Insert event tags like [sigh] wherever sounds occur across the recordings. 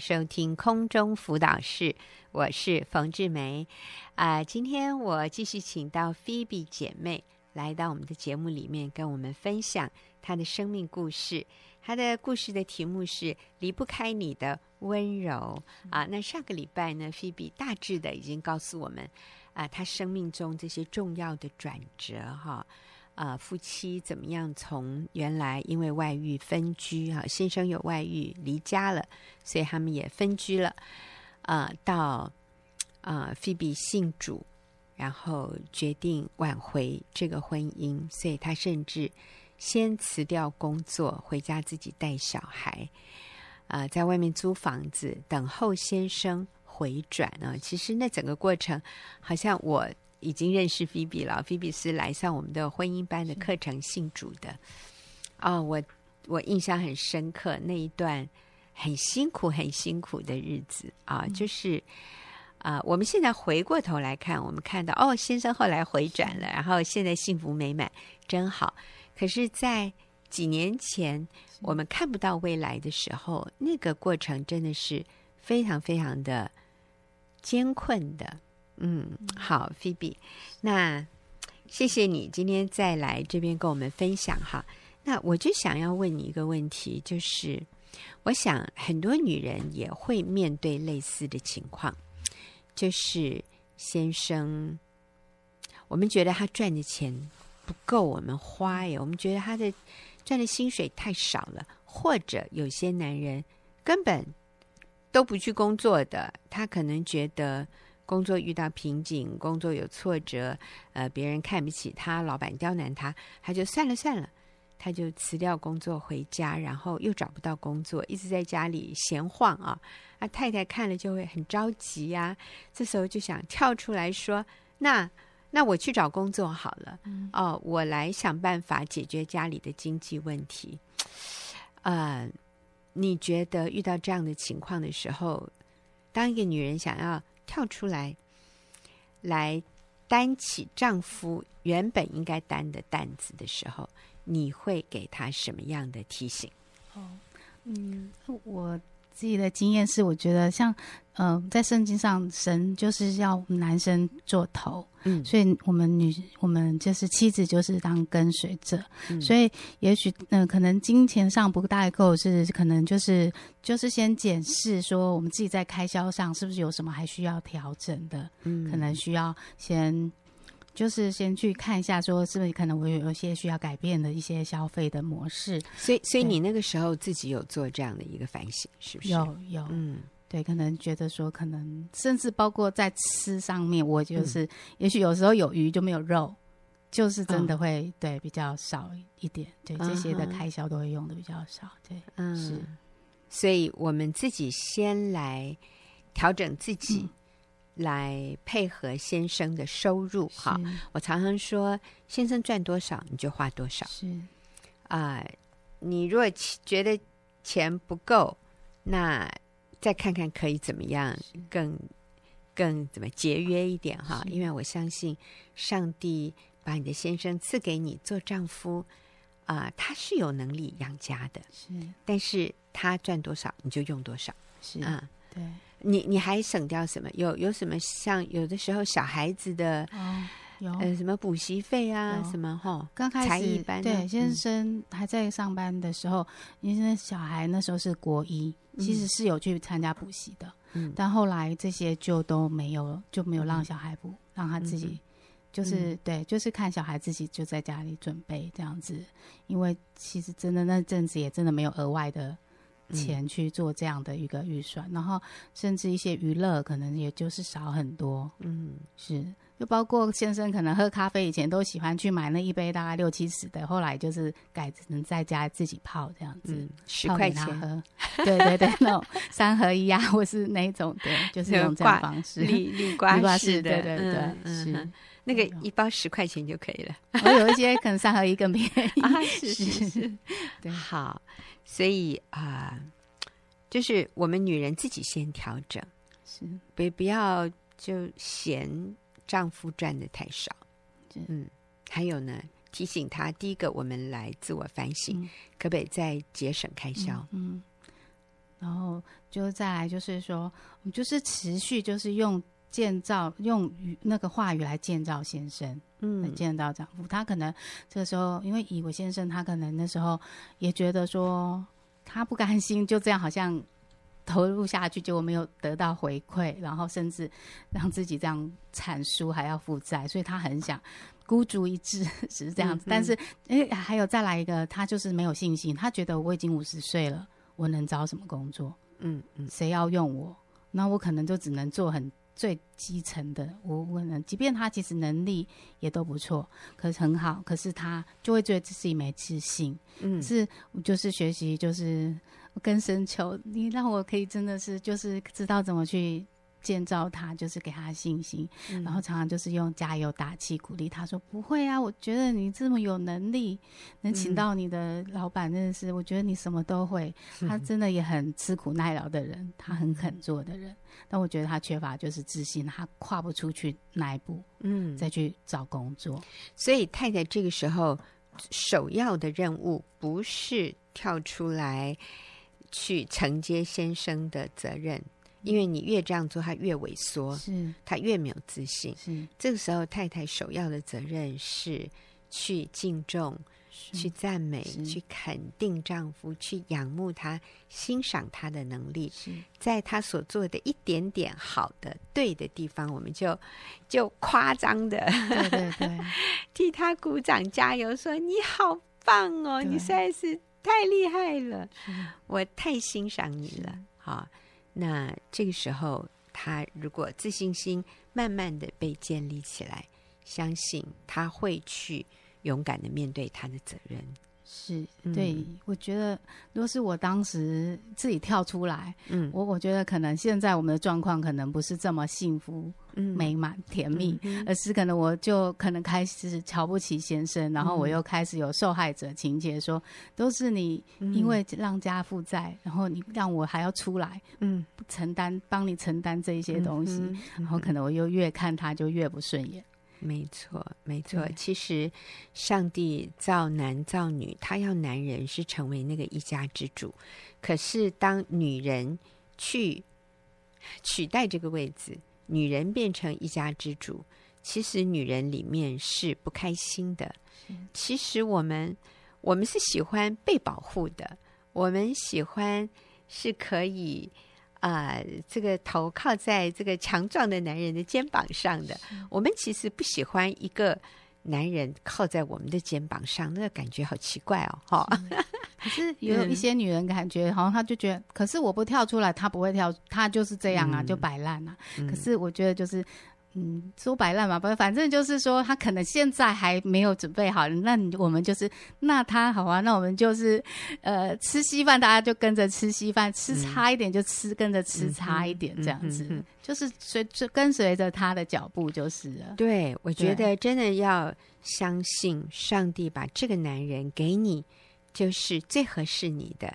收听空中辅导室，我是冯志梅。啊、今天我继续请到菲比姐妹来到我们的节目里面，跟我们分享她的生命故事。她的故事的题目是“离不开你的温柔”啊。那上个礼拜呢，菲比大致的已经告诉我们啊，她生命中这些重要的转折哈。啊夫妻怎么样从原来因为外遇分居哈，先生有外遇离家了，所以他们也分居了。啊，到啊，菲比信主，然后决定挽回这个婚姻，所以她甚至先辞掉工作，回家自己带小孩。啊，在外面租房子，等候先生回转啊。其实那整个过程，好像我。已经认识菲比了，菲比是来上我们的婚姻班的课程信主的。啊、哦，我我印象很深刻那一段很辛苦很辛苦的日子啊，就是啊，我们现在回过头来看，我们看到哦，先生后来回转了，然后现在幸福美满，真好。可是，在几年前我们看不到未来的时候，那个过程真的是非常非常的艰困的。嗯，好，菲比，那谢谢你今天再来这边跟我们分享哈。那我就想要问你一个问题，就是我想很多女人也会面对类似的情况，就是先生，我们觉得他赚的钱不够我们花耶，我们觉得他的赚的薪水太少了，或者有些男人根本都不去工作的，他可能觉得。工作遇到瓶颈，工作有挫折，呃，别人看不起他，老板刁难他，他就算了算了，他就辞掉工作回家，然后又找不到工作，一直在家里闲晃啊。啊，太太看了就会很着急呀，这时候就想跳出来说：“那那我去找工作好了，哦，我来想办法解决家里的经济问题。”呃，你觉得遇到这样的情况的时候，当一个女人想要跳出来，来担起丈夫原本应该担的担子的时候，你会给他什么样的提醒？哦，嗯，我自己的经验是，我觉得像，呃，在圣经上，神就是要男生做头。嗯，所以我们女，我们就是妻子，就是当跟随者。嗯、所以也许，嗯、呃，可能金钱上不太够，是可能就是就是先检视说，我们自己在开销上是不是有什么还需要调整的？嗯，可能需要先就是先去看一下，说是不是可能我有一些需要改变的一些消费的模式。所以，所以你那个时候自己有做这样的一个反省，是不是？有有，嗯。对，可能觉得说，可能甚至包括在吃上面，我就是，嗯、也许有时候有鱼就没有肉，就是真的会、哦、对比较少一点，对这些的开销都会用的比较少，对，嗯，是，所以我们自己先来调整自己，嗯、来配合先生的收入。哈，我常常说，先生赚多少你就花多少，是啊、呃，你如果觉得钱不够，那再看看可以怎么样更更怎么节约一点哈？因为我相信上帝把你的先生赐给你做丈夫啊、呃，他是有能力养家的，是。但是他赚多少你就用多少，是啊。对，你你还省掉什么？有有什么像有的时候小孩子的。哦有。呃，什么补习费啊，什么哈？刚开始才艺班对，先生还在上班的时候，因为小孩那时候是国一，其实是有去参加补习的，嗯，但后来这些就都没有，就没有让小孩补，让他自己就是对，就是看小孩自己就在家里准备这样子，因为其实真的那阵子也真的没有额外的钱去做这样的一个预算，然后甚至一些娱乐可能也就是少很多，嗯，是。就包括先生可能喝咖啡以前都喜欢去买那一杯大概六七十的，后来就是改成在家自己泡这样子，嗯、十块钱。喝。[laughs] 对对对，那种三合一啊，或是那种对，就是用这种方式，立立 [laughs] 挂式的，对对对，是那个一包十块钱就可以了。我有一些可能三合一更便宜，[laughs] 啊、是是是，对，好，所以啊、呃，就是我们女人自己先调整，是，不不要就嫌。丈夫赚的太少，嗯，还有呢，提醒他，第一个，我们来自我反省，嗯、可不可以再节省开销？嗯，然后就再来就是说，我们就是持续就是用建造用语那个话语来建造先生，嗯，来建造丈夫。他可能这个时候，因为以我先生，他可能那时候也觉得说他不甘心，就这样好像。投入下去，结果没有得到回馈，然后甚至让自己这样惨输，还要负债，所以他很想孤注一掷，是这样子。嗯、但是，哎，还有再来一个，他就是没有信心，他觉得我已经五十岁了，我能找什么工作？嗯嗯，谁要用我？那我可能就只能做很最基层的。我可能，即便他其实能力也都不错，可是很好，可是他就会觉得自己没自信。嗯，是，就是学习，就是。我跟神求，你让我可以真的是就是知道怎么去建造他，就是给他信心，嗯、然后常常就是用加油打气鼓励他说不会啊，我觉得你这么有能力，能请到你的老板，真的是、嗯、我觉得你什么都会。他真的也很吃苦耐劳的人，他很肯做的人，但我觉得他缺乏就是自信，他跨不出去那一步，嗯，再去找工作。所以太太这个时候首要的任务不是跳出来。去承接先生的责任，因为你越这样做，他越萎缩，是他越没有自信。是这个时候，太太首要的责任是去敬重、去赞美、去肯定丈夫，去仰慕他、欣赏他的能力。是在他所做的一点点好的、对的地方，我们就就夸张的，对对对，[laughs] 替他鼓掌加油，说你好棒哦，你实在是。太厉害了，我太欣赏你了。好，那这个时候，他如果自信心慢慢的被建立起来，相信他会去勇敢的面对他的责任。是对，嗯、我觉得，如果是我当时自己跳出来，嗯，我我觉得可能现在我们的状况可能不是这么幸福、嗯、美满、甜蜜，嗯、而是可能我就可能开始瞧不起先生，嗯、然后我又开始有受害者情节，说都是你因为让家负债，嗯、然后你让我还要出来，嗯，承担帮你承担这一些东西，嗯、然后可能我又越看他就越不顺眼。没错，没错。其实，上帝造男造女，他要男人是成为那个一家之主。可是，当女人去取代这个位置，女人变成一家之主，其实女人里面是不开心的。其实，我们我们是喜欢被保护的，我们喜欢是可以。啊、呃，这个头靠在这个强壮的男人的肩膀上的，我们其实不喜欢一个男人靠在我们的肩膀上，那个感觉好奇怪哦，哈。可是也 [laughs] 有一些女人感觉，好像她就觉得，可是我不跳出来，她不会跳，她就是这样啊，嗯、就摆烂啊。嗯、可是我觉得就是。嗯，说白烂嘛，不，反正就是说他可能现在还没有准备好，那我们就是，那他好啊，那我们就是，呃，吃稀饭大家就跟着吃稀饭，吃差一点就吃，跟着吃差一点这样子，就是随着跟随着他的脚步就是了。对，我觉得真的要相信上帝把这个男人给你，就是最合适你的，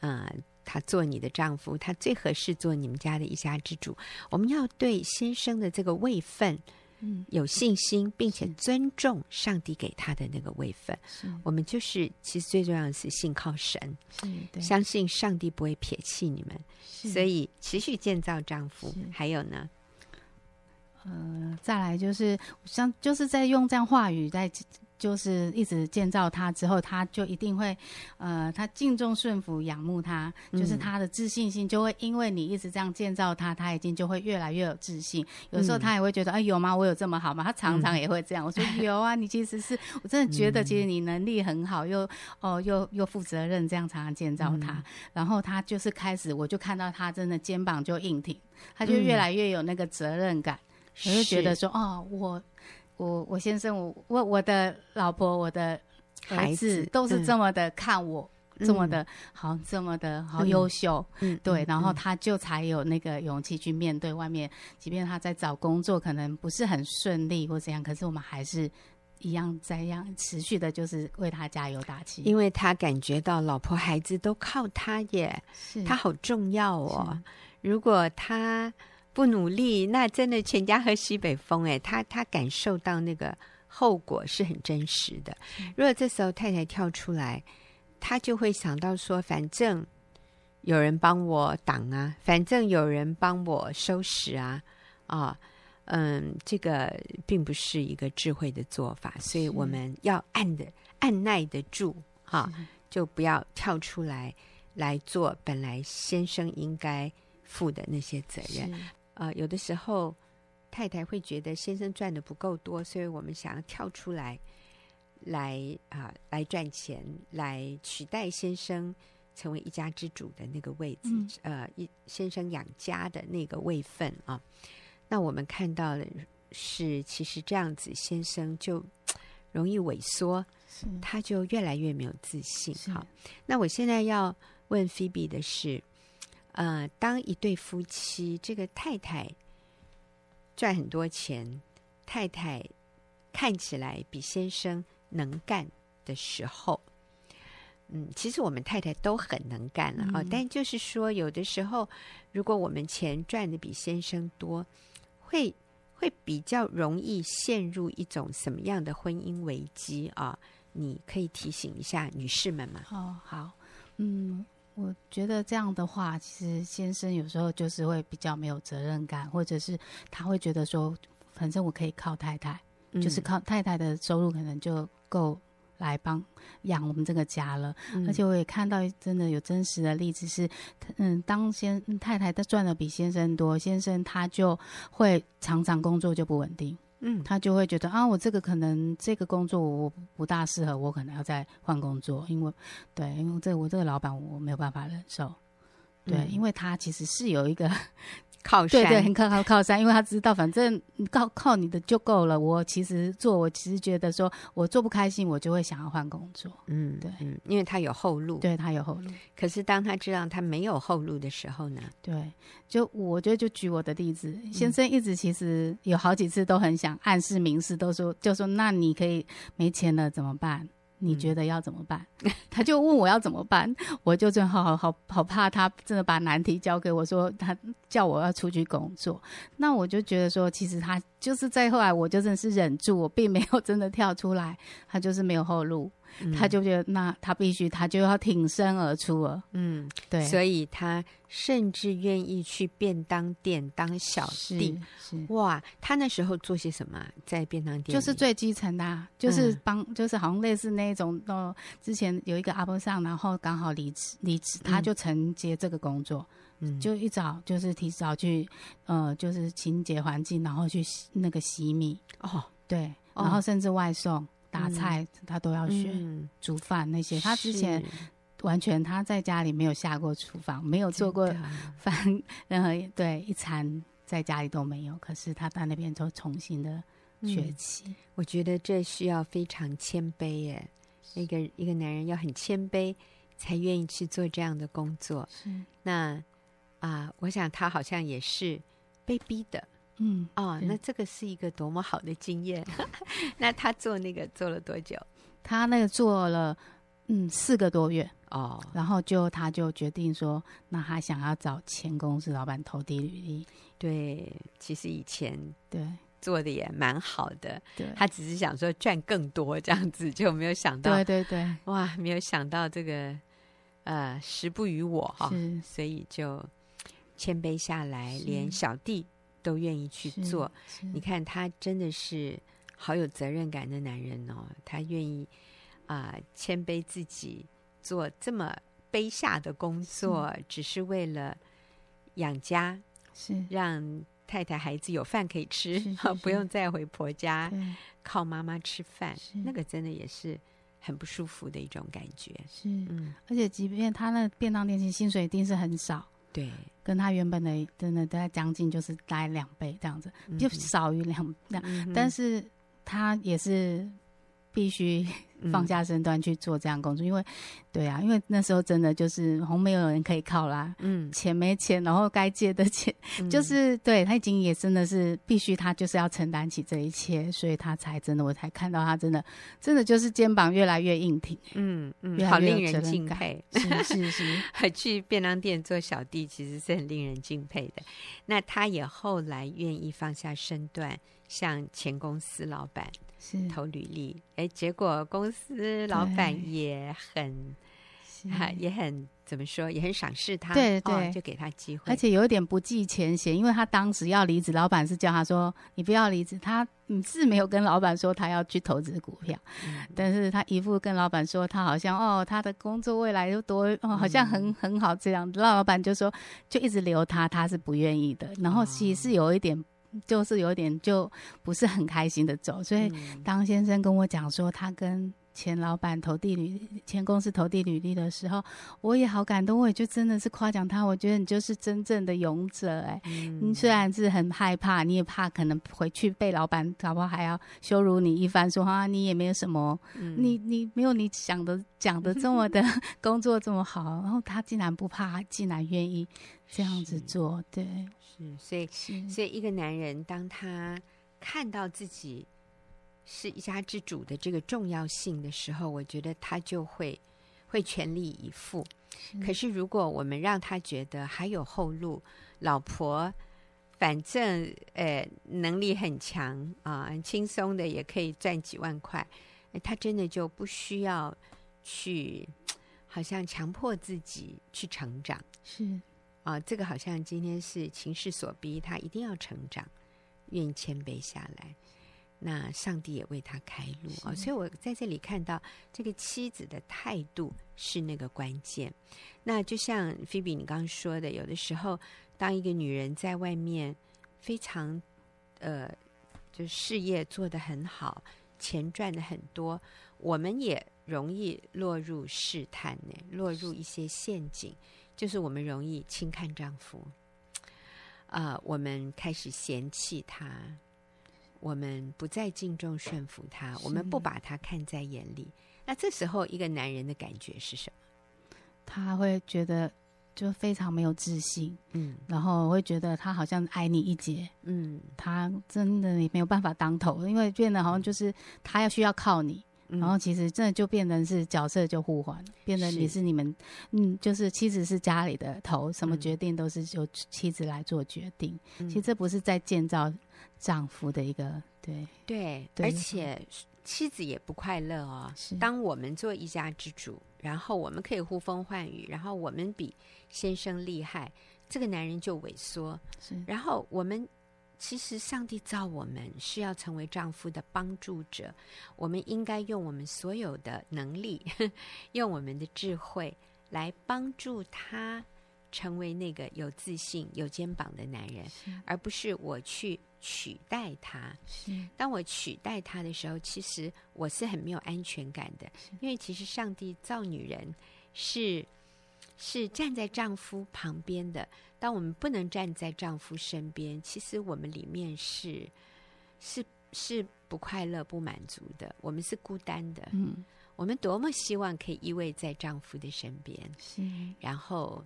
啊、他做你的丈夫，他最合适做你们家的一家之主。我们要对先生的这个位分，嗯，有信心，并且尊重上帝给他的那个位分。我们就是，其实最重要的是信靠神，相信上帝不会撇弃你们，所以持续建造丈夫。还有呢，呃，再来就是像就是在用这样话语在。就是一直建造他之后，他就一定会，呃，他敬重顺服仰慕他，就是他的自信心就会因为你一直这样建造他，他已经就会越来越有自信。有时候他也会觉得，哎、嗯，有吗？我有这么好吗？他常常也会这样。我说 [laughs] 有啊，你其实是我真的觉得，其实你能力很好，又哦又又负责任，这样常常建造他。嗯、然后他就是开始，我就看到他真的肩膀就硬挺，他就越来越有那个责任感。我就觉得说，哦，我。我我先生，我我我的老婆，我的孩子都是这么的看我，嗯、这么的好，这么的好优秀，嗯，对，然后他就才有那个勇气去面对外面，即便他在找工作可能不是很顺利或怎样，可是我们还是一样在样持续的，就是为他加油打气，因为他感觉到老婆孩子都靠他耶，是。他好重要哦，如果他。不努力，那真的全家喝西北风哎！[laughs] 他他感受到那个后果是很真实的。如果这时候太太跳出来，他就会想到说：反正有人帮我挡啊，反正有人帮我收拾啊，啊，嗯，这个并不是一个智慧的做法，所以我们要按的按耐得住，哈、啊，就不要跳出来来做本来先生应该负的那些责任。呃，有的时候太太会觉得先生赚的不够多，所以我们想要跳出来，来啊，来赚钱，来取代先生。成为一家之主的那个位置，嗯、呃，一先生养家的那个位分啊，那我们看到的是，其实这样子先生就容易萎缩，他就越来越没有自信。好，那我现在要问菲比的是，呃，当一对夫妻，这个太太赚很多钱，太太看起来比先生能干的时候。嗯，其实我们太太都很能干了啊，嗯，但就是说，有的时候，如果我们钱赚的比先生多，会会比较容易陷入一种什么样的婚姻危机啊？你可以提醒一下女士们吗？哦，好，嗯，我觉得这样的话，其实先生有时候就是会比较没有责任感，或者是他会觉得说，反正我可以靠太太，嗯，就是靠太太的收入可能就够。来帮养我们这个家了，嗯，而且我也看到真的有真实的例子是，嗯，当先太太她赚的比先生多，先生他就会常常工作就不稳定，嗯，他就会觉得啊，我这个可能这个工作我不大适合，我可能要再换工作，因为对，因为这我这个老板我没有办法忍受，对，嗯，因为他其实是有一个。靠山，对对，很靠靠靠山，因为他知道，反正靠靠你的就够了。我其实做，我其实觉得说，我做不开心，我就会想要换工作。嗯，对，嗯，因为他有后路，对他有后路。可是当他知道他没有后路的时候呢？对，就我觉得就举我的例子，先生一直其实有好几次都很想暗示明示，都说就说，那你可以没钱了怎么办？你觉得要怎么办？嗯、他就问我要怎么办，我就真好好好好怕他真的把难题交给我说，他叫我要出去工作。那我就觉得说，其实他就是在后来，我就真的是忍住，我并没有真的跳出来，他就是没有后路。嗯、他就觉得，那他必须，他就要挺身而出了。嗯，对，所以他甚至愿意去便当店当小弟。是，是哇，他那时候做些什么？在便当店就是最基层的、啊，就是帮、嗯，就是好像类似那种哦。之前有一个阿波上，然后刚好离职，离职他就承接这个工作。嗯，就一早就是提早去，呃，就是清洁环境，然后去洗那个洗米。哦，对，然后甚至外送。哦打菜他都要学，嗯、煮饭那些他之前完全他在家里没有下过厨房，没有做过 [laughs] 饭，任何对一餐在家里都没有。可是他到那边就重新的学起、嗯。我觉得这需要非常谦卑耶，那个一个男人要很谦卑，才愿意去做这样的工作。是那啊，我想他好像也是被逼的。嗯哦，那这个是一个多么好的经验。[laughs] 那他做那个做了多久？他那个做了嗯四个多月。哦，然后就他就决定说，那他想要找前公司老板投递履历。对，其实以前对。做的也蛮好的，对，他只是想说赚更多这样子，就没有想到，对对对，哇，没有想到这个呃时不与我哈，所以就谦卑下来，连小弟。都愿意去做，你看他真的是好有责任感的男人哦。他愿意啊、呃，谦卑自己做这么卑下的工作，是只是为了养家，是让太太孩子有饭可以吃，[laughs] 不用再回婆家靠妈妈吃饭。那个真的也是很不舒服的一种感觉。是，嗯，而且即便他那便当店其实薪水一定是很少。对，跟他原本的真的大概将近就是大概两倍这样子，就少于两两，但是他也是必须。放下身段去做这样工作，嗯、因为，对啊，因为那时候真的就是好像没有人可以靠啦，嗯，钱没钱，然后该借的钱，嗯、[laughs] 就是对他已经也真的是必须，他就是要承担起这一切，所以他才真的，我才看到他真的，真的就是肩膀越来越硬挺，嗯嗯，好令人敬佩，是是是，[laughs] 去便当店做小弟其实是很令人敬佩的。那他也后来愿意放下身段，向前公司老板。投履历，哎，结果公司老板也很哈，也很怎么说，也很赏识他，对对、哦，就给他机会，而且有一点不计前嫌，因为他当时要离职，老板是叫他说你不要离职，他是没有跟老板说他要去投资股票，嗯、但是他一副跟老板说他好像哦，他的工作未来又多哦，好像很、嗯、很好这样，那老板就说就一直留他，他是不愿意的，然后其实是有一点。就是有点就不是很开心的走，所以当先生跟我讲说他跟前老板投递履前公司投递履历的时候，我也好感动，我也就真的是夸奖他，我觉得你就是真正的勇者哎、欸，你、嗯、虽然是很害怕，你也怕可能回去被老板搞不好还要羞辱你一番，说啊你也没有什么，嗯、你你没有你想的讲的这么的 [laughs] 工作这么好，然后他竟然不怕，竟然愿意这样子做，对。是，所以，所以一个男人，当他看到自己是一家之主的这个重要性的时候，我觉得他就会会全力以赴。可是，如果我们让他觉得还有后路，老婆反正呃能力很强啊，很轻松的也可以赚几万块，他真的就不需要去好像强迫自己去成长。是。啊，这个好像今天是情势所逼，他一定要成长，愿意谦卑下来。那上帝也为他开路啊，所以我在这里看到这个妻子的态度是那个关键。那就像菲比你刚刚说的，有的时候当一个女人在外面非常呃，就事业做得很好，钱赚的很多，我们也容易落入试探呢，落入一些陷阱。就是我们容易轻看丈夫，啊、呃，我们开始嫌弃他，我们不再敬重顺服他，我们不把他看在眼里。那这时候，一个男人的感觉是什么？他会觉得就非常没有自信，嗯，然后会觉得他好像矮你一截，嗯，他真的也没有办法当头，因为变得好像就是他要需要靠你。然后其实这就变成是角色就互换，变成你是你们，嗯，就是妻子是家里的头，什么决定都是由妻子来做决定。嗯、其实这不是在建造丈夫的一个对对，对，而且妻子也不快乐哦。是当我们做一家之主，然后我们可以呼风唤雨，然后我们比先生厉害，这个男人就萎缩。是，然后我们。其实，上帝造我们是要成为丈夫的帮助者。我们应该用我们所有的能力，[laughs] 用我们的智慧来帮助他成为那个有自信、有肩膀的男人，而不是我去取代他。当我取代他的时候，其实我是很没有安全感的，因为其实上帝造女人是。是站在丈夫旁边的。当我们不能站在丈夫身边，其实我们里面是是是不快乐、不满足的。我们是孤单的。嗯，我们多么希望可以依偎在丈夫的身边，是，然后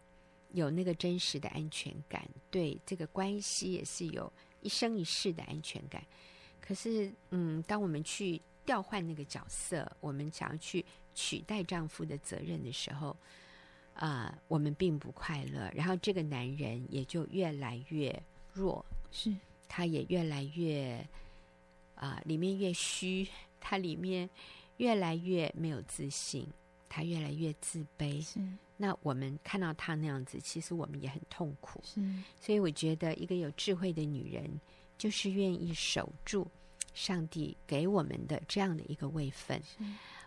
有那个真实的安全感，对这个关系也是有一生一世的安全感。可是，嗯，当我们去调换那个角色，我们想要去取代丈夫的责任的时候。啊、呃，我们并不快乐，然后这个男人也就越来越弱，是，他也越来越啊、呃，里面越虚，他里面越来越没有自信，他越来越自卑。是，那我们看到他那样子，其实我们也很痛苦。是，所以我觉得一个有智慧的女人，就是愿意守住上帝给我们的这样的一个位分。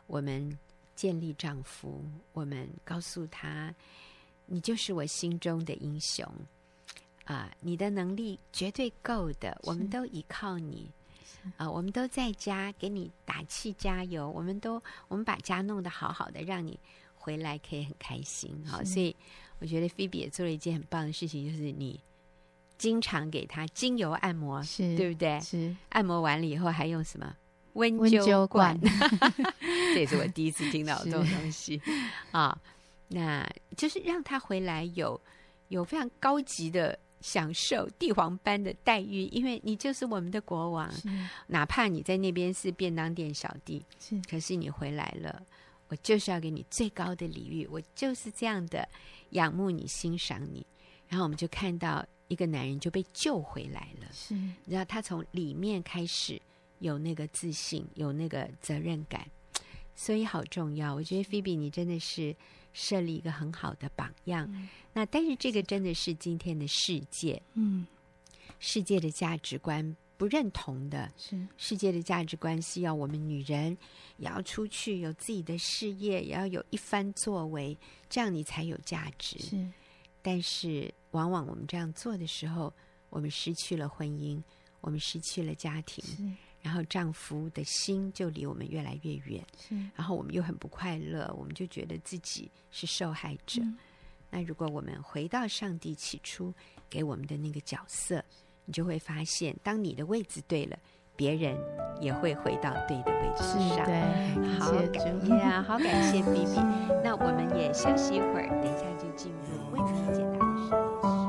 我们。建立丈夫，我们告诉他，你就是我心中的英雄啊！你的能力绝对够的，我们都依靠你啊！我们都在家给你打气加油，我们都我们把家弄得好好的，让你回来可以很开心好！所以我觉得菲比也做了一件很棒的事情，就是你经常给他精油按摩，是对不对？是按摩完了以后还用什么？温灸罐，[laughs] 这也是我第一次听到这种东西啊。那就是让他回来有有非常高级的享受，帝皇般的待遇，因为你就是我们的国王。哪怕你在那边是便当店小弟，是，可是你回来了，我就是要给你最高的礼遇，我就是这样的仰慕你、欣赏你。然后我们就看到一个男人就被救回来了，是，然后他从里面开始。有那个自信，有那个责任感，所以好重要。我觉得菲比，你真的是设立一个很好的榜样。嗯、那但是这个真的是今天的世界，嗯，世界的价值观不认同的，是世界的价值观是要我们女人也要出去有自己的事业，也要有一番作为，这样你才有价值。是，但是往往我们这样做的时候，我们失去了婚姻，我们失去了家庭。然后丈夫的心就离我们越来越远，是。然后我们又很不快乐，我们就觉得自己是受害者。嗯、那如果我们回到上帝起初给我们的那个角色，你就会发现，当你的位置对了，别人也会回到对的位置上。对，好感谢啊，好感谢 B B。那我们也休息一会儿，等一下就进入问题解答。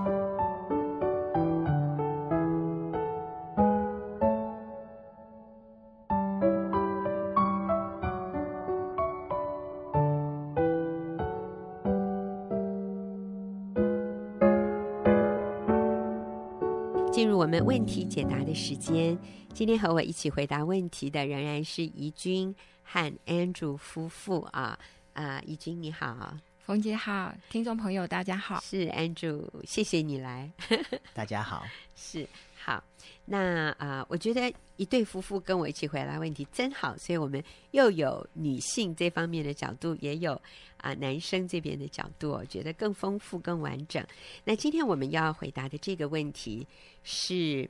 进入我们问题解答的时间，今天和我一起回答问题的仍然是怡君和 Andrew 夫妇啊。啊，怡君你好，冯姐好，听众朋友大家好，是 Andrew，谢谢你来，[laughs] 大家好，[laughs] 是。好，那啊、呃，我觉得一对夫妇跟我一起回答问题真好，所以我们又有女性这方面的角度，也有啊、呃、男生这边的角度，我觉得更丰富、更完整。那今天我们要回答的这个问题是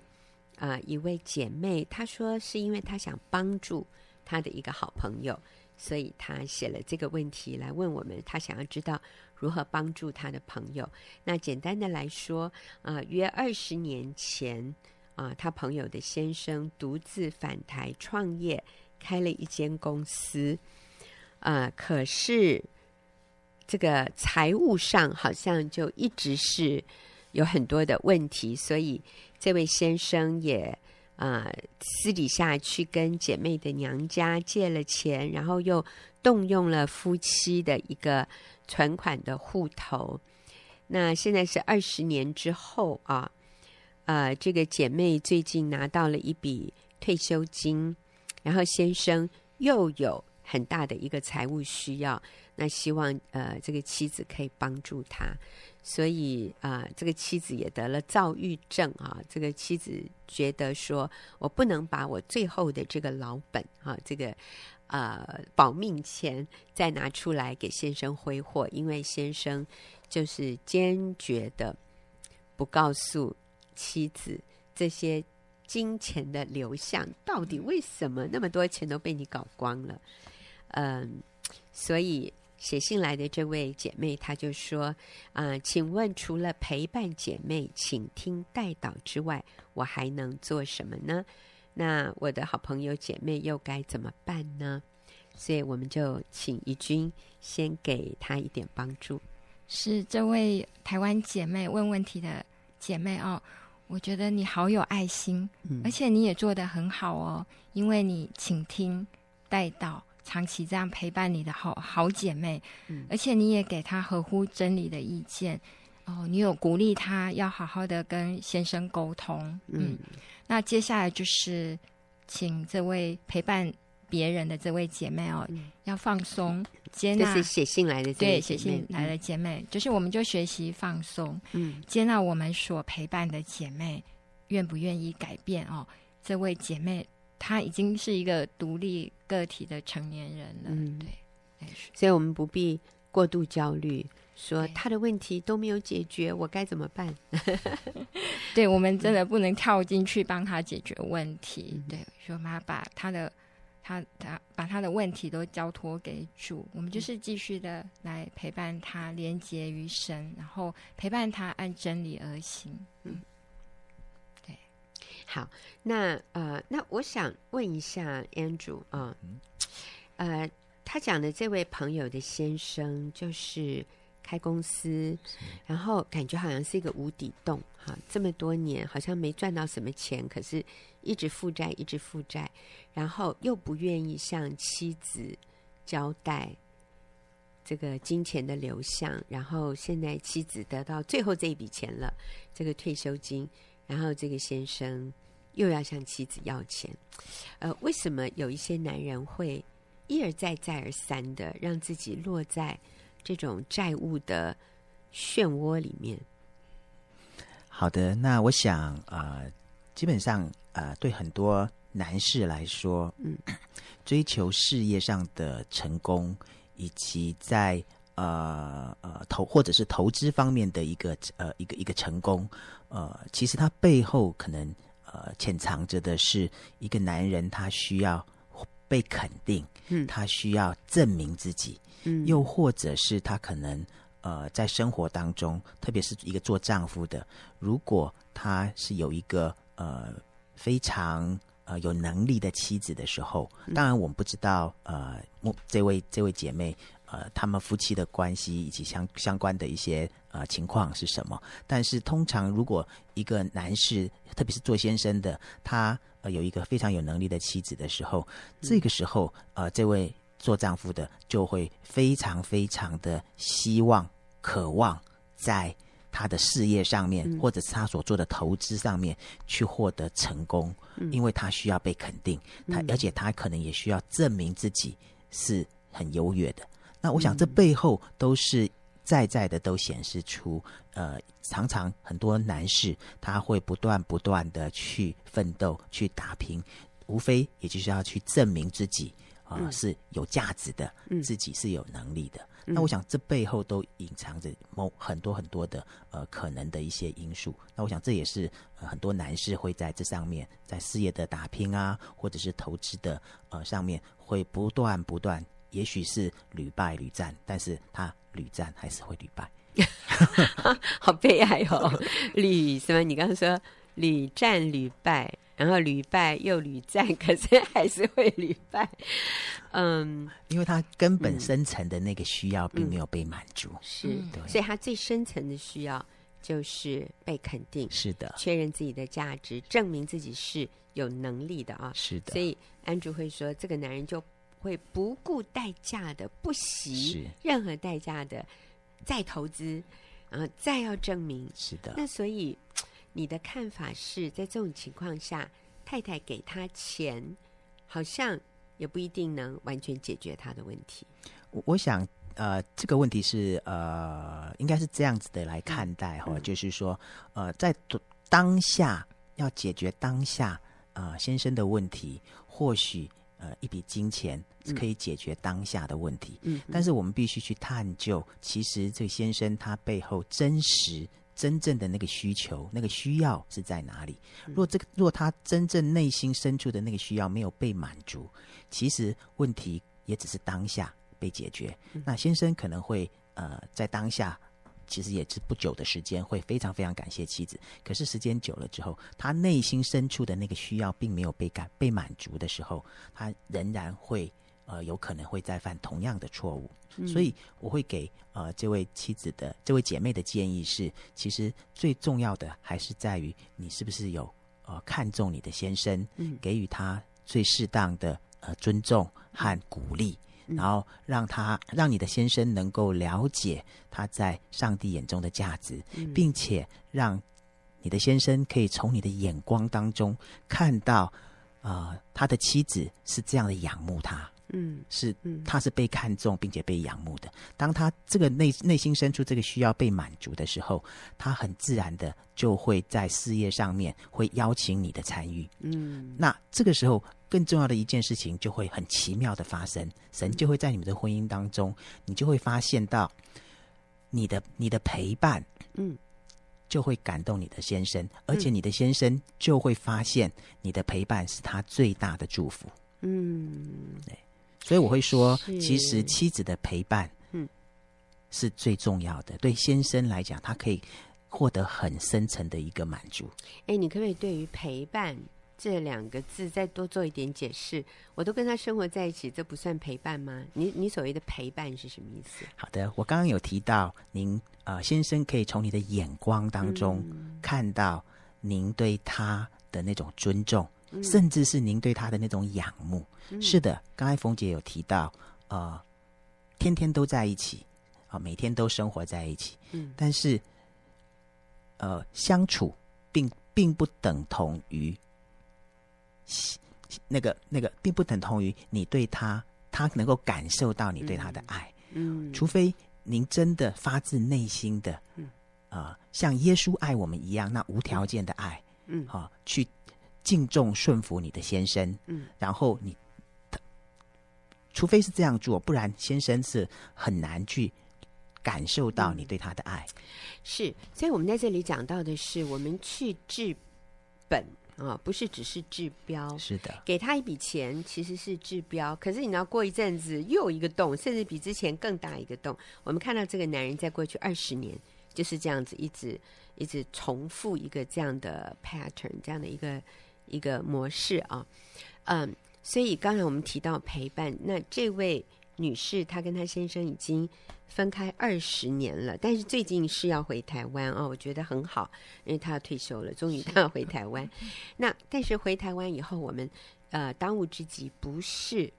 啊、呃、一位姐妹，她说是因为她想帮助她的一个好朋友，所以他写了这个问题来问我们，他想要知道。如何帮助他的朋友？那简单的来说，啊、约二十年前，啊、他朋友的先生独自返台创业，开了一间公司，啊、可是这个财务上好像就一直是有很多的问题，所以这位先生也呃，私底下去跟姐妹的娘家借了钱，然后又动用了夫妻的一个。存款的户头，那现在是二十年之后啊，呃，这个姐妹最近拿到了一笔退休金，然后先生又有很大的一个财务需要，那希望呃这个妻子可以帮助他，所以啊、这个妻子也得了躁郁症啊，这个妻子觉得说我不能把我最后的这个老本啊，这个。呃，保命钱再拿出来给先生挥霍，因为先生就是坚决的不告诉妻子这些金钱的流向，到底为什么那么多钱都被你搞光了？嗯，所以写信来的这位姐妹，她就说：啊、呃，请问除了陪伴姐妹、倾听、代祷之外，我还能做什么呢？那我的好朋友姐妹又该怎么办呢？所以我们就请怡君先给她一点帮助。是这位台湾姐妹问问题的姐妹哦，我觉得你好有爱心，嗯、而且你也做得很好哦，因为你倾听、代祷，长期这样陪伴你的好好姐妹，嗯、而且你也给她合乎真理的意见。哦，你有鼓励她要好好的跟先生沟通，嗯。嗯。那接下来就是，请这位陪伴别人的这位姐妹哦，嗯、要放松，接纳。这是写信来的对，写信来的姐妹，嗯、就是我们就学习放松，嗯，接纳我们所陪伴的姐妹，愿不愿意改变哦？这位姐妹她已经是一个独立个体的成年人了，嗯，对，所以我们不必过度焦虑。说他的问题都没有解决，我该怎么办？[laughs] 对，我们真的不能跳进去帮他解决问题。嗯、对，说妈把他的他他把他的问题都交托给主，我们就是继续的来陪伴他，连接于神，然后陪伴他按真理而行。嗯，对。好，那呃，那我想问一下 Andrew 啊、呃，呃，他讲的这位朋友的先生就是。开公司，然后感觉好像是一个无底洞哈，这么多年好像没赚到什么钱，可是一直负债，一直负债，然后又不愿意向妻子交代这个金钱的流向，然后现在妻子得到最后这一笔钱了，这个退休金，然后这个先生又要向妻子要钱，呃，为什么有一些男人会一而再再而三的让自己落在？这种债务的漩涡里面？好的，那我想啊、呃，基本上啊、呃，对很多男士来说，嗯，追求事业上的成功，以及在呃呃投或者是投资方面的一个呃一个一个成功，呃，其实他背后可能呃潜藏着的是一个男人，他需要被肯定，嗯，他需要证明自己，嗯，又或者是他可能。呃，在生活当中，特别是一个做丈夫的，如果他是有一个呃非常呃有能力的妻子的时候，当然我们不知道呃，这位这位姐妹呃，他们夫妻的关系以及相相关的一些呃情况是什么。但是通常，如果一个男士，特别是做先生的，他呃有一个非常有能力的妻子的时候，这个时候呃，这位。做丈夫的就会非常非常的希望、渴望在他的事业上面，嗯、或者是他所做的投资上面去获得成功，嗯、因为他需要被肯定，他、嗯、而且他可能也需要证明自己是很优越的。那我想这背后都是在在的，都显示出，呃，常常很多男士他会不断不断的去奋斗、去打拼，无非也就是要去证明自己。啊、呃，是有价值的，嗯、自己是有能力的。嗯、那我想，这背后都隐藏着某很多很多的呃可能的一些因素。那我想，这也是、呃、很多男士会在这上面，在事业的打拼啊，或者是投资的呃上面，会不断不断，也许是屡败屡战，但是他屡战还是会屡败，[laughs] 好悲哀哦。[laughs] 屡什么？你刚刚说屡战屡败。然后屡败又屡战，可是还是会屡败。[laughs] 嗯，因为他根本深层的那个需要并没有被满足，嗯、是，对所以他最深层的需要就是被肯定，是的，确认自己的价值，证明自己是有能力的啊，是的。所以安珠会说，这个男人就会不顾代价的，不惜任何代价的再投资，然后再要证明，是的。那所以。你的看法是在这种情况下，太太给他钱，好像也不一定能完全解决他的问题。我我想，呃，这个问题是呃，应该是这样子的来看待哈，嗯、就是说，呃，在当下要解决当下呃先生的问题，或许呃一笔金钱是可以解决当下的问题，嗯，但是我们必须去探究，其实这个先生他背后真实。真正的那个需求、那个需要是在哪里？若这个，若他真正内心深处的那个需要没有被满足，其实问题也只是当下被解决。那先生可能会呃，在当下其实也是不久的时间，会非常非常感谢妻子。可是时间久了之后，他内心深处的那个需要并没有被感被满足的时候，他仍然会。呃，有可能会再犯同样的错误，嗯、所以我会给呃这位妻子的这位姐妹的建议是，其实最重要的还是在于你是不是有呃看重你的先生，嗯、给予他最适当的呃尊重和鼓励，嗯、然后让他让你的先生能够了解他在上帝眼中的价值，嗯、并且让你的先生可以从你的眼光当中看到，呃，他的妻子是这样的仰慕他。嗯，是，他是被看重并且被仰慕的。当他这个内内心深处这个需要被满足的时候，他很自然的就会在事业上面会邀请你的参与。嗯，那这个时候更重要的一件事情就会很奇妙的发生，神就会在你们的婚姻当中，你就会发现到你的你的陪伴，嗯，就会感动你的先生，而且你的先生就会发现你的陪伴是他最大的祝福。嗯，对。所以我会说，其实妻子的陪伴，嗯，是最重要的。嗯、对先生来讲，他可以获得很深层的一个满足。哎，你可不可以对于“陪伴”这两个字再多做一点解释？我都跟他生活在一起，这不算陪伴吗？你你所谓的陪伴是什么意思？好的，我刚刚有提到，您呃，先生可以从你的眼光当中看到您对他的那种尊重。甚至是您对他的那种仰慕，嗯、是的。刚才冯姐有提到，呃，天天都在一起，啊、呃，每天都生活在一起，嗯，但是，呃，相处并并不等同于那个那个，并不等同于你对他，他能够感受到你对他的爱，嗯，除非您真的发自内心的，嗯。啊、呃，像耶稣爱我们一样，那无条件的爱，嗯，好、呃，去敬重顺服你的先生，嗯，然后你，除非是这样做，不然先生是很难去感受到你对他的爱。嗯、是，所以我们在这里讲到的是，我们去治本。啊、哦，不是只是治标，是的，给他一笔钱其实是治标，可是你要过一阵子又有一个洞，甚至比之前更大一个洞。我们看到这个男人在过去二十年就是这样子，一直一直重复一个这样的 pattern，这样的一个一个模式啊，嗯，所以刚才我们提到陪伴，那这位女士她跟她先生已经。分开二十年了，但是最近是要回台湾哦，我觉得很好，因为她要退休了，终于她要回台湾。[laughs] 那但是回台湾以后，我们呃当务之急不是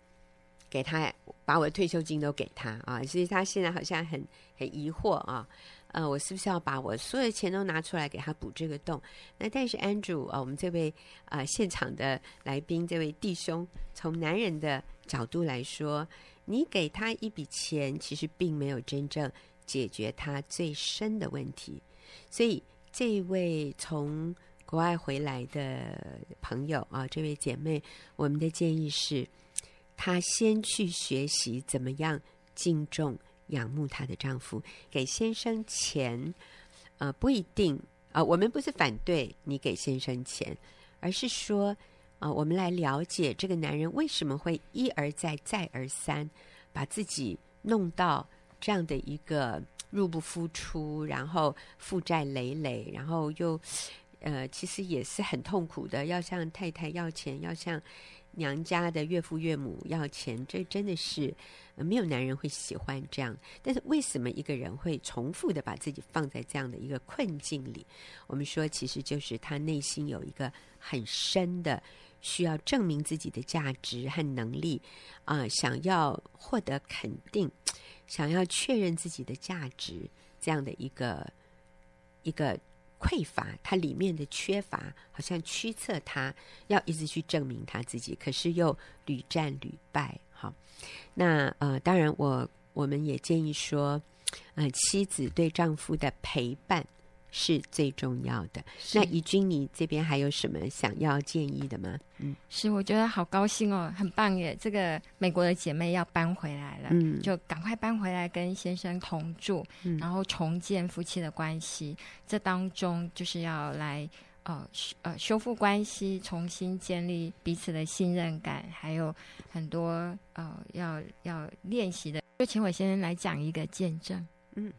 给她把我的退休金都给她啊，所以她现在好像很很疑惑啊，呃，我是不是要把我所有的钱都拿出来给他补这个洞？那但是 Andrew 啊，我们这位啊、呃、现场的来宾，这位弟兄，从男人的角度来说。你给他一笔钱，其实并没有真正解决他最深的问题。所以，这位从国外回来的朋友啊，这位姐妹，我们的建议是，他先去学习怎么样敬重、仰慕她的丈夫。给先生钱，呃，不一定啊，呃，我们不是反对你给先生钱，而是说。啊，我们来了解这个男人为什么会一而再、再而三把自己弄到这样的一个入不敷出，然后负债累累，然后又呃，其实也是很痛苦的，要向太太要钱，要向娘家的岳父岳母要钱，这真的是。没有男人会喜欢这样，但是为什么一个人会重复的把自己放在这样的一个困境里？我们说，其实就是他内心有一个很深的需要证明自己的价值和能力啊、想要获得肯定，想要确认自己的价值这样的一个一个匮乏，他里面的缺乏好像驱策他要一直去证明他自己，可是又屡战屡败。哈，那呃，当然我，我我们也建议说，呃，妻子对丈夫的陪伴是最重要的。那怡君，你这边还有什么想要建议的吗？嗯，是，我觉得好高兴哦，很棒耶！这个美国的姐妹要搬回来了，嗯，就赶快搬回来跟先生同住，嗯，然后重建夫妻的关系。这当中就是要来。呃，修呃修复关系，重新建立彼此的信任感，还有很多呃要要练习的。就请我先生来讲一个见证。嗯，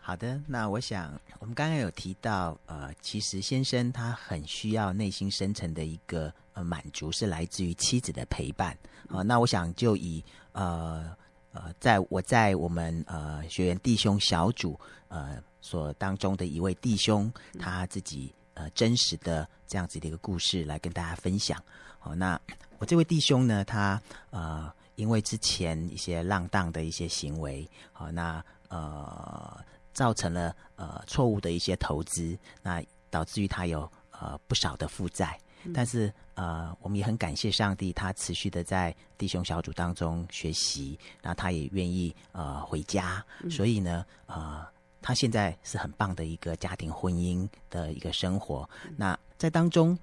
好的。那我想，我们刚刚有提到，呃，其实先生他很需要内心深层的一个呃满足，是来自于妻子的陪伴。好、呃，那我想就以呃呃，在我在我们呃学员弟兄小组呃所当中的一位弟兄，他自己。呃，真实的这样子的一个故事来跟大家分享。好，那我这位弟兄呢，他呃，因为之前一些浪荡的一些行为，好，那呃，造成了呃错误的一些投资，那导致于他有呃不少的负债。但是呃，我们也很感谢上帝，他持续的在弟兄小组当中学习，那他也愿意呃回家，所以呢，呃。他现在是很棒的一个家庭婚姻的一个生活。那在当中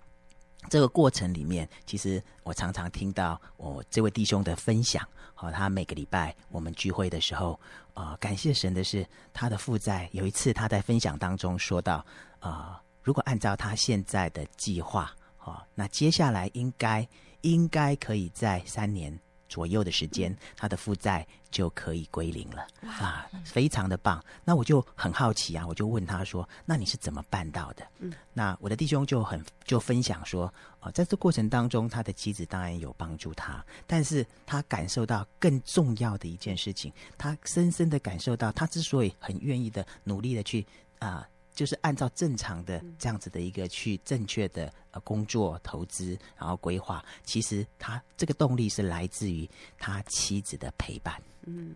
这个过程里面，其实我常常听到我这位弟兄的分享。好，他每个礼拜我们聚会的时候，啊、啊，感谢神的是他的负债。有一次他在分享当中说到，啊、如果按照他现在的计划，啊，那接下来应该应该可以在三年。左右的时间，他的负债就可以归零了啊，非常的棒。那我就很好奇啊，我就问他说：“那你是怎么办到的？”嗯，那我的弟兄就很就分享说：“哦，在这过程当中，他的妻子当然有帮助他，但是他感受到更重要的一件事情，他深深的感受到，他之所以很愿意的努力的去啊。”就是按照正常的这样子的一个去正确的呃工作投资，然后规划，其实他这个动力是来自于他妻子的陪伴。嗯，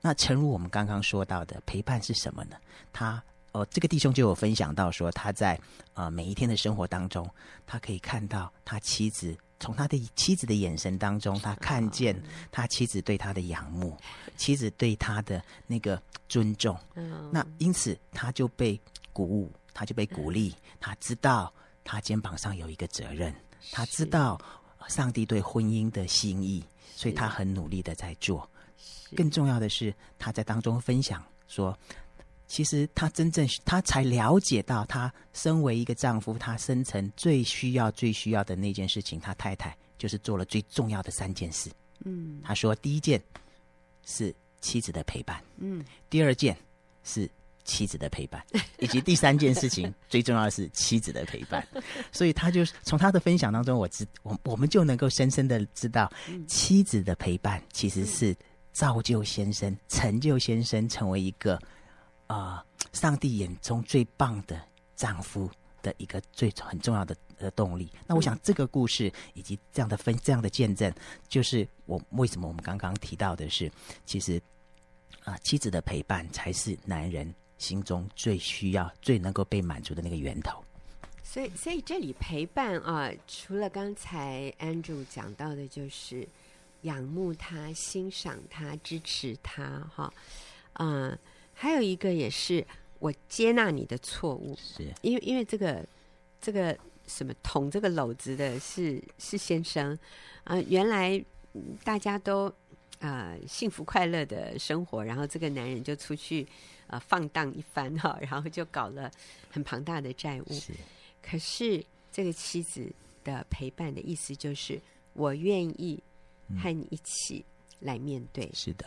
那诚如我们刚刚说到的，陪伴是什么呢？他哦，这个弟兄就有分享到说，他在呃每一天的生活当中，他可以看到他妻子从他的妻子的眼神当中，他看见他妻子对他的仰慕，妻子对他的那个尊重。嗯那因此他就被鼓舞，他就被鼓励。他知道他肩膀上有一个责任，他知道上帝对婚姻的心意，所以他很努力的在做。更重要的是，他在当中分享说。其实他真正，他才了解到，他身为一个丈夫，他深层最需要、最需要的那件事情，他太太就是做了最重要的三件事。嗯，他说，第一件是妻子的陪伴，嗯，第二件是妻子的陪伴，[laughs] 以及第三件事情最重要的是妻子的陪伴。[laughs] 所以，他就从他的分享当中，我知我我们就能够深深的知道，妻子的陪伴其实是造就先生、成就先生成为一个。啊、呃，上帝眼中最棒的丈夫的一个最很重要的的动力。那我想这个故事以及这样的分这样的见证，就是我为什么我们刚刚提到的是，其实啊、呃，妻子的陪伴才是男人心中最需要、最能够被满足的那个源头。所以，所以这里陪伴啊，除了刚才 Andrew 讲到的，就是仰慕他、欣赏他、支持他，哈，嗯。还有一个也是，我接纳你的错误，是因为因为这个这个什么捅这个篓子的是是先生啊、呃，原来大家都啊、呃、幸福快乐的生活，然后这个男人就出去啊、呃、放荡一番哈，[laughs] 然后就搞了很庞大的债务。是，可是这个妻子的陪伴的意思就是，我愿意和你一起来面对。嗯、是的，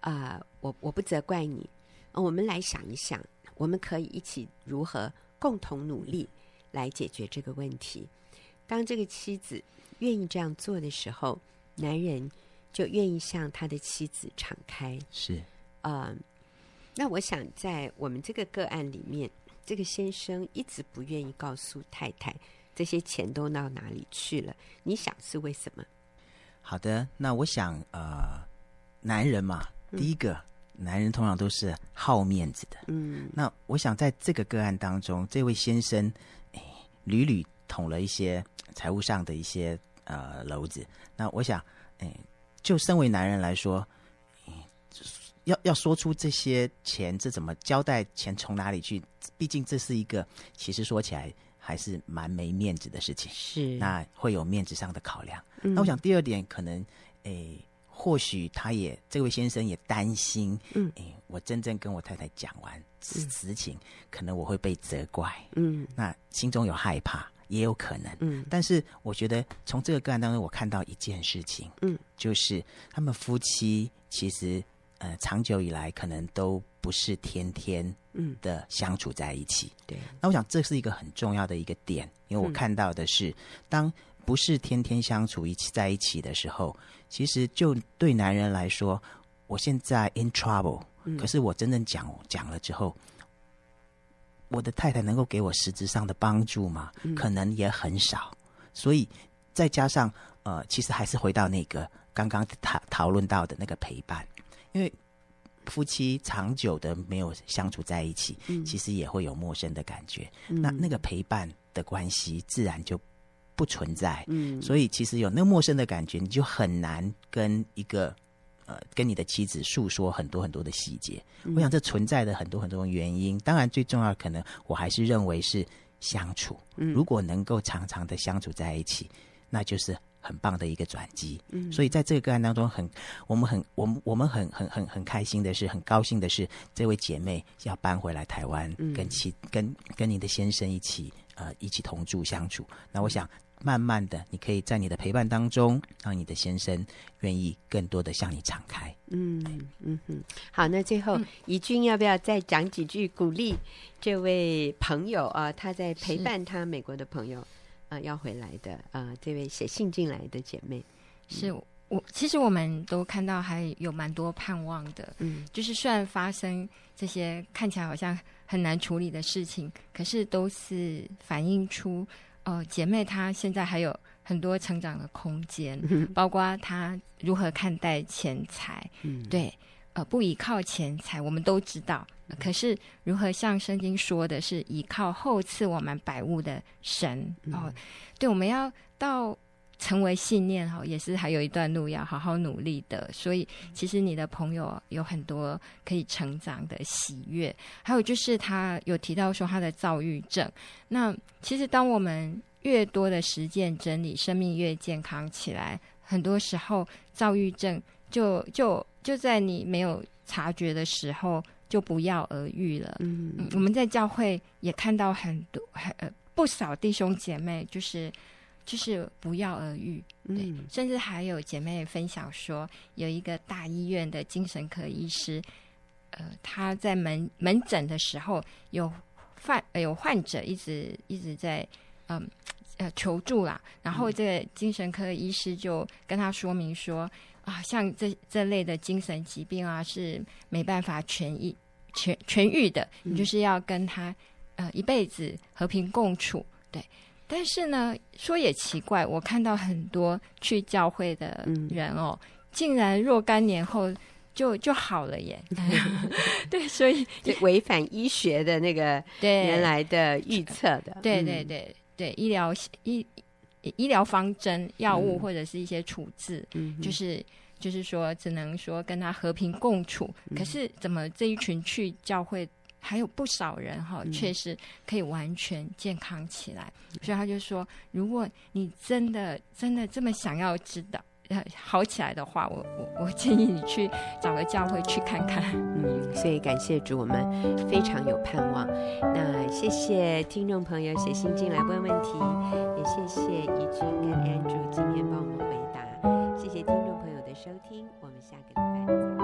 啊、呃，我我不责怪你。我们来想一想，我们可以一起如何共同努力来解决这个问题。当这个妻子愿意这样做的时候，男人就愿意向他的妻子敞开。是，呃，那我想在我们这个个案里面，这个先生一直不愿意告诉太太这些钱都到哪里去了。你想是为什么？好的，那我想，呃，男人嘛，第一个。嗯男人通常都是好面子的，嗯，那我想在这个个案当中，这位先生，哎，屡屡捅了一些财务上的一些呃篓子。那我想，哎，就身为男人来说，要要说出这些钱，这怎么交代？钱从哪里去？毕竟这是一个，其实说起来还是蛮没面子的事情。是，那会有面子上的考量。嗯，那我想第二点可能，哎。或许他也，这位先生也担心，嗯，哎，我真正跟我太太讲完实情，嗯，可能我会被责怪，嗯，那心中有害怕，也有可能，嗯，但是我觉得从这个个案当中，我看到一件事情，嗯，就是他们夫妻其实，呃，长久以来可能都不是天天，嗯的相处在一起，对，那我想这是一个很重要的一个点，因为我看到的是，当不是天天相处一起在一起的时候。其实，就对男人来说，我现在 in trouble，嗯，可是我真正讲讲了之后，我的太太能够给我实质上的帮助吗？嗯，可能也很少。所以再加上呃，其实还是回到那个刚刚讨讨论到的那个陪伴，因为夫妻长久的没有相处在一起，嗯，其实也会有陌生的感觉。嗯，那那个陪伴的关系，自然就。不存在，嗯，所以其实有那个陌生的感觉，你就很难跟一个呃，跟你的妻子诉说很多很多的细节。嗯。我想这存在的很多很多原因，当然最重要可能我还是认为是相处。嗯，如果能够常常的相处在一起，那就是很棒的一个转机。嗯，所以在这个个案当中很，很我们很我们我们很很很很开心的是，很高兴的是，这位姐妹要搬回来台湾，嗯，跟其跟跟你的先生一起呃一起同住相处。那我想。慢慢的，你可以在你的陪伴当中，让你的先生愿意更多的向你敞开。嗯嗯嗯，好，那最后怡君要不要再讲几句鼓励这位朋友啊？他在陪伴他美国的朋友啊，要回来的啊，这位写信进来的姐妹，是我。其实我们都看到还有蛮多盼望的。嗯，就是虽然发生这些看起来好像很难处理的事情，可是都是反映出。哦、呃，姐妹她现在还有很多成长的空间，嗯、包括她如何看待钱财。嗯，对，呃，不依靠钱财，我们都知道。呃、可是如何像圣经说的是依靠后赐我们百物的神？哦、对，我们要到成为信念哈，也是还有一段路要好好努力的。所以，其实你的朋友有很多可以成长的喜悦。还有就是他有提到说他的躁郁症。那其实当我们越多的实践真理，生命越健康起来。很多时候，躁郁症就就就在你没有察觉的时候就不药而愈了。嗯，嗯，我们在教会也看到很多很呃不少弟兄姐妹就是。就是不药而愈，对，嗯、甚至还有姐妹分享说，有一个大医院的精神科医师，呃，他在门门诊的时候有患有患者一直一直在嗯呃求助啦，然后这个精神科医师就跟他说明说啊，像这这类的精神疾病啊是没办法痊愈痊痊愈的，你就是要跟他呃一辈子和平共处，对。但是呢，说也奇怪，我看到很多去教会的人哦，嗯、竟然若干年后就就好了耶。[laughs] 对，所以违反医学的那个原来的预测的。对对对对，医疗医医疗方针、药物或者是一些处置，嗯、就是就是说，只能说跟他和平共处。嗯、可是怎么这一群去教会？还有不少人哈，确实可以完全健康起来。嗯、所以他就说，如果你真的真的这么想要知道好起来的话，我我我建议你去找个教会去看看。嗯，所以感谢主，我们非常有盼望。那谢谢听众朋友写信进来问问题，也谢谢怡君跟 Andrew 今天帮我们回答。谢谢听众朋友的收听，我们下个礼拜再见。